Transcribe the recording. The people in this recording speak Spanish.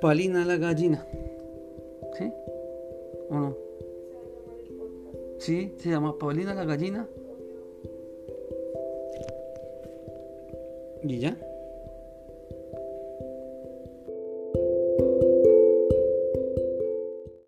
Palina la gallina. ¿Sí? ¿O no? Sí, se llama Paulina la gallina. ¿Y ya?